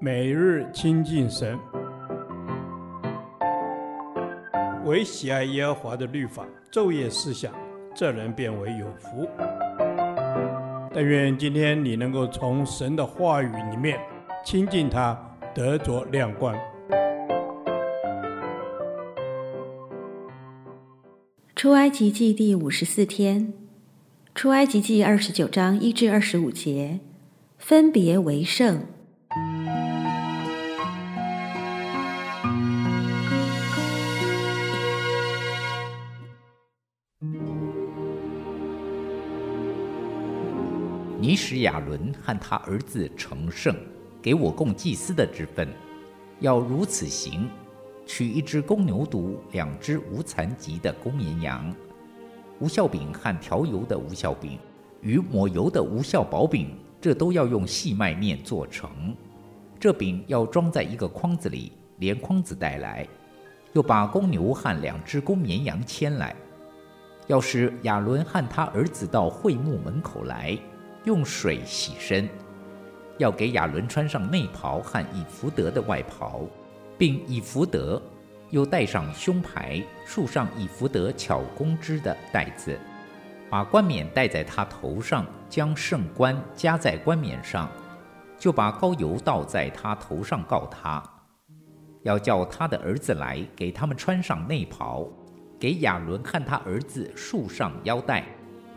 每日亲近神，唯喜爱耶和华的律法，昼夜思想，这人便为有福。但愿今天你能够从神的话语里面亲近他，得着亮光。出埃及记第五十四天，出埃及记二十九章一至二十五节，分别为圣。你使亚伦和他儿子成圣，给我供祭司的之分，要如此行：取一只公牛犊，两只无残疾的公绵羊，无酵饼和调油的无酵饼，与抹油的无酵薄饼，这都要用细麦面做成。这饼要装在一个筐子里，连筐子带来。又把公牛和两只公绵羊牵来，要使亚伦和他儿子到会幕门口来。用水洗身，要给亚伦穿上内袍和以弗得的外袍，并以弗得，又戴上胸牌，束上以弗得巧工织的带子，把冠冕戴在他头上，将圣冠加在冠冕上，就把膏油倒在他头上，告他，要叫他的儿子来，给他们穿上内袍，给亚伦看他儿子束上腰带，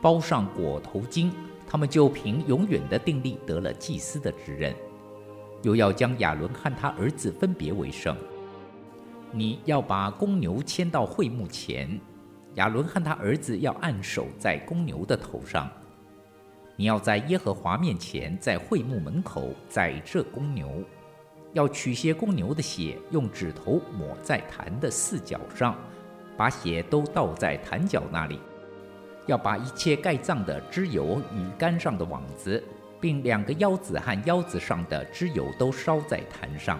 包上裹头巾。他们就凭永远的定力得了祭司的职任，又要将亚伦和他儿子分别为圣。你要把公牛牵到会幕前，亚伦和他儿子要按手在公牛的头上。你要在耶和华面前，在会幕门口宰这公牛，要取些公牛的血，用指头抹在坛的四角上，把血都倒在坛角那里。要把一切盖葬的脂油与肝上的网子，并两个腰子和腰子上的脂油都烧在坛上。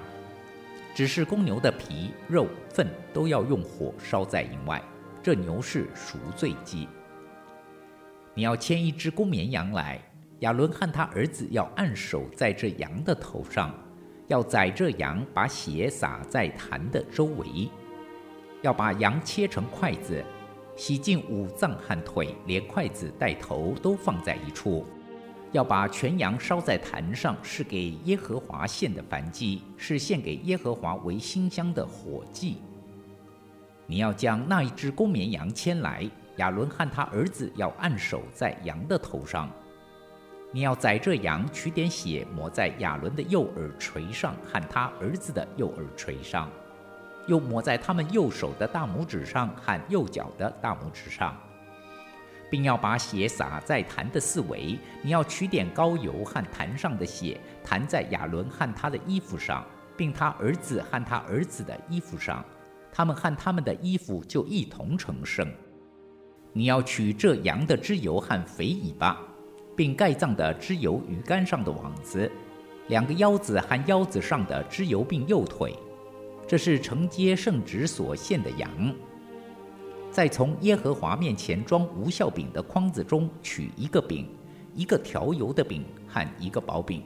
只是公牛的皮、肉、粪都要用火烧在营外。这牛是赎罪祭。你要牵一只公绵羊来，亚伦和他儿子要按手在这羊的头上，要宰这羊，把血洒在坛的周围，要把羊切成块子。洗净五脏和腿，连筷子带头都放在一处。要把全羊烧在坛上，是给耶和华献的燔祭，是献给耶和华为馨香的火祭。你要将那一只公绵羊牵来，亚伦和他儿子要按手在羊的头上。你要宰这羊，取点血抹在亚伦的右耳垂上和他儿子的右耳垂上。又抹在他们右手的大拇指上和右脚的大拇指上，并要把血洒在坛的四围。你要取点膏油和坛上的血，弹在亚伦和他的衣服上，并他儿子和他儿子的衣服上，他们和他们的衣服就一同成圣。你要取这羊的脂油和肥尾巴，并盖脏的脂油与肝上的网子，两个腰子和腰子上的脂油，并右腿。这是承接圣旨所献的羊。再从耶和华面前装无酵饼的筐子中取一个饼，一个调油的饼和一个薄饼，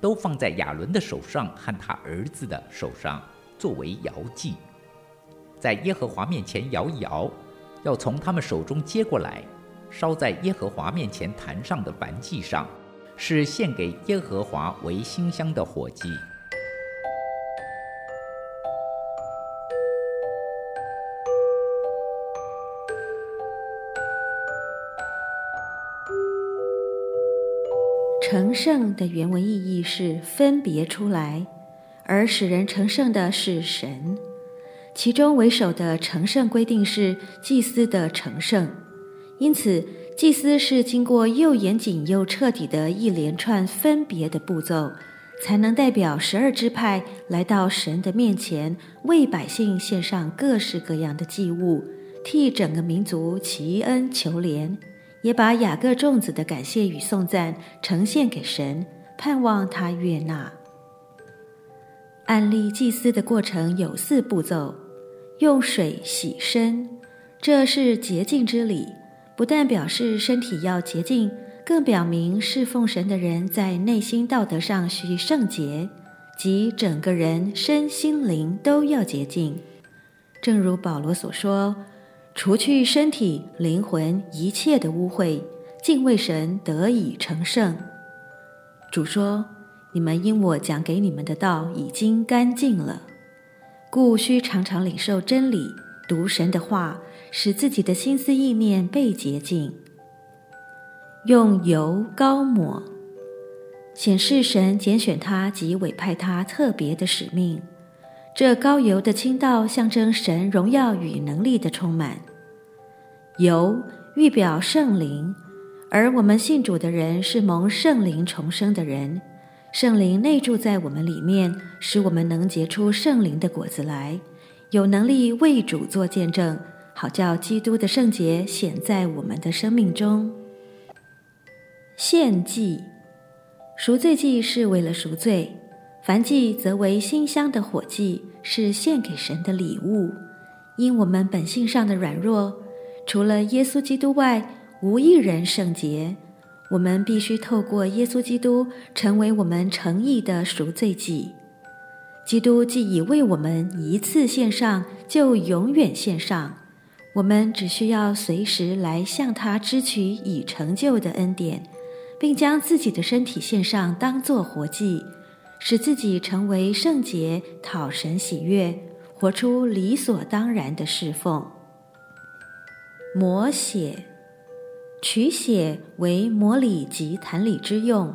都放在亚伦的手上和他儿子的手上，作为摇祭。在耶和华面前摇一摇，要从他们手中接过来，烧在耶和华面前坛上的燔祭上，是献给耶和华为馨香的火祭。成圣的原文意义是分别出来，而使人成圣的是神。其中为首的成圣规定是祭司的成圣，因此祭司是经过又严谨又彻底的一连串分别的步骤，才能代表十二支派来到神的面前，为百姓献上各式各样的祭物，替整个民族祈恩求怜。也把雅各众子的感谢与颂赞呈献给神，盼望他悦纳。按立祭司的过程有四步骤：用水洗身，这是洁净之礼，不但表示身体要洁净，更表明侍奉神的人在内心道德上需圣洁。即整个人身心灵都要洁净。正如保罗所说：“除去身体、灵魂一切的污秽，敬畏神，得以成圣。”主说：“你们因我讲给你们的道已经干净了，故须常常领受真理，读神的话，使自己的心思意念被洁净。用油膏抹，显示神拣选他及委派他特别的使命。”这高油的倾倒，象征神荣耀与能力的充满。油预表圣灵，而我们信主的人是蒙圣灵重生的人，圣灵内住在我们里面，使我们能结出圣灵的果子来，有能力为主做见证，好叫基督的圣洁显在我们的生命中。献祭，赎罪祭是为了赎罪。燔祭则为馨香的火祭，是献给神的礼物。因我们本性上的软弱，除了耶稣基督外，无一人圣洁。我们必须透过耶稣基督，成为我们诚意的赎罪祭。基督既已为我们一次献上，就永远献上。我们只需要随时来向他支取已成就的恩典，并将自己的身体献上，当作活祭。使自己成为圣洁，讨神喜悦，活出理所当然的侍奉。摩血，取血为抹礼及坛礼之用。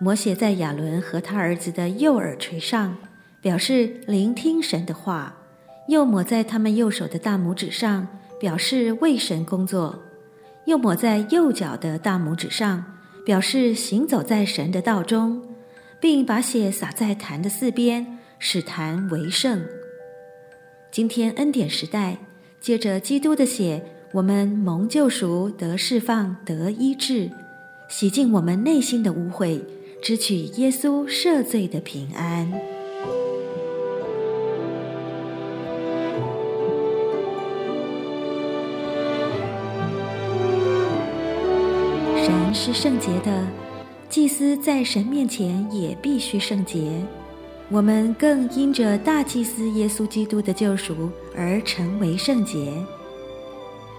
摩血在亚伦和他儿子的右耳垂上，表示聆听神的话；又抹在他们右手的大拇指上，表示为神工作；又抹在右脚的大拇指上，表示行走在神的道中。并把血洒在坛的四边，使坛为圣。今天恩典时代，借着基督的血，我们蒙救赎，得释放，得医治，洗净我们内心的污秽，支取耶稣赦罪的平安。神是圣洁的。祭司在神面前也必须圣洁，我们更因着大祭司耶稣基督的救赎而成为圣洁。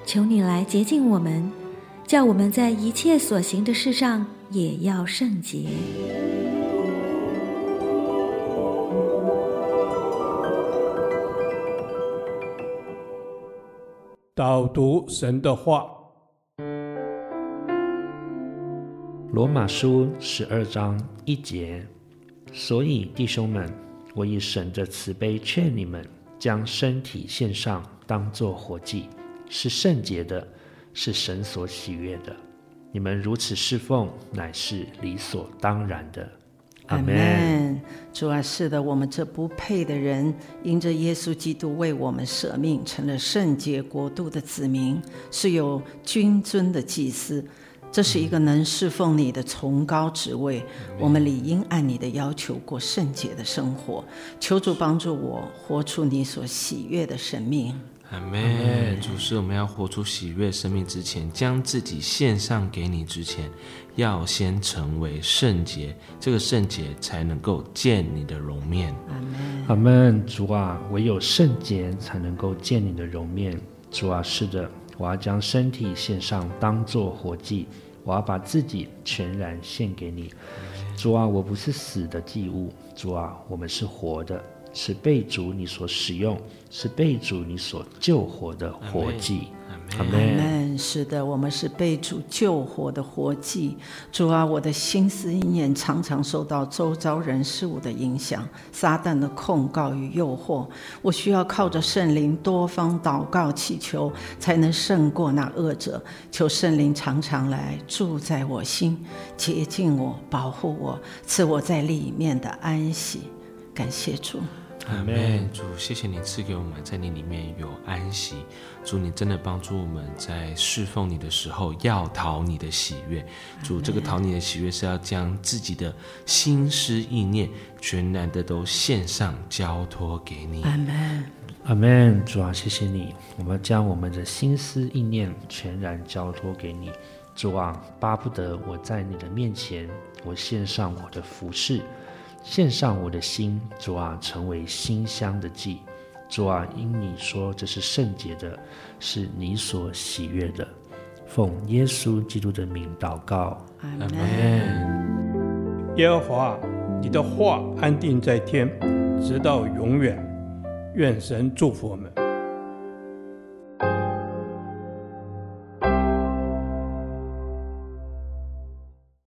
求你来洁净我们，叫我们在一切所行的事上也要圣洁。导读神的话。罗马书十二章一节，所以弟兄们，我以神的慈悲劝你们，将身体献上，当作活祭，是圣洁的，是神所喜悦的。你们如此侍奉，乃是理所当然的。阿门。主啊，是的，我们这不配的人，因着耶稣基督为我们舍命，成了圣洁国度的子民，是有君尊的祭司。这是一个能侍奉你的崇高职位，我们理应按你的要求过圣洁的生活。求主帮助我活出你所喜悦的生命。阿门。主是我们要活出喜悦生命之前，将自己献上给你之前，要先成为圣洁，这个圣洁才能够见你的容面。阿门。阿门。主啊，唯有圣洁才能够见你的容面。主啊，是的。我要将身体献上，当作活祭。我要把自己全然献给你，主啊，我不是死的祭物，主啊，我们是活的，是被主你所使用，是被主你所救活的活祭。阿门。是的，我们是被主救活的活祭。主啊，我的心思意念常常受到周遭人事物的影响，撒旦的控告与诱惑。我需要靠着圣灵多方祷告祈求，才能胜过那恶者。求圣灵常常来住在我心，洁净我，保护我，赐我在里面的安息。感谢主。阿门，主，谢谢你赐给我们在你里面有安息。主，你真的帮助我们在侍奉你的时候要讨你的喜悦。主，这个讨你的喜悦是要将自己的心思意念全然的都献上交托给你。阿门，阿门。主啊，谢谢你，我们将我们的心思意念全然交托给你。主啊，巴不得我在你的面前，我献上我的服事。献上我的心，主啊，成为馨香的祭。主啊，因你说这是圣洁的，是你所喜悦的。奉耶稣基督的名祷告，阿门。耶和华，你的话安定在天，直到永远。愿神祝福我们。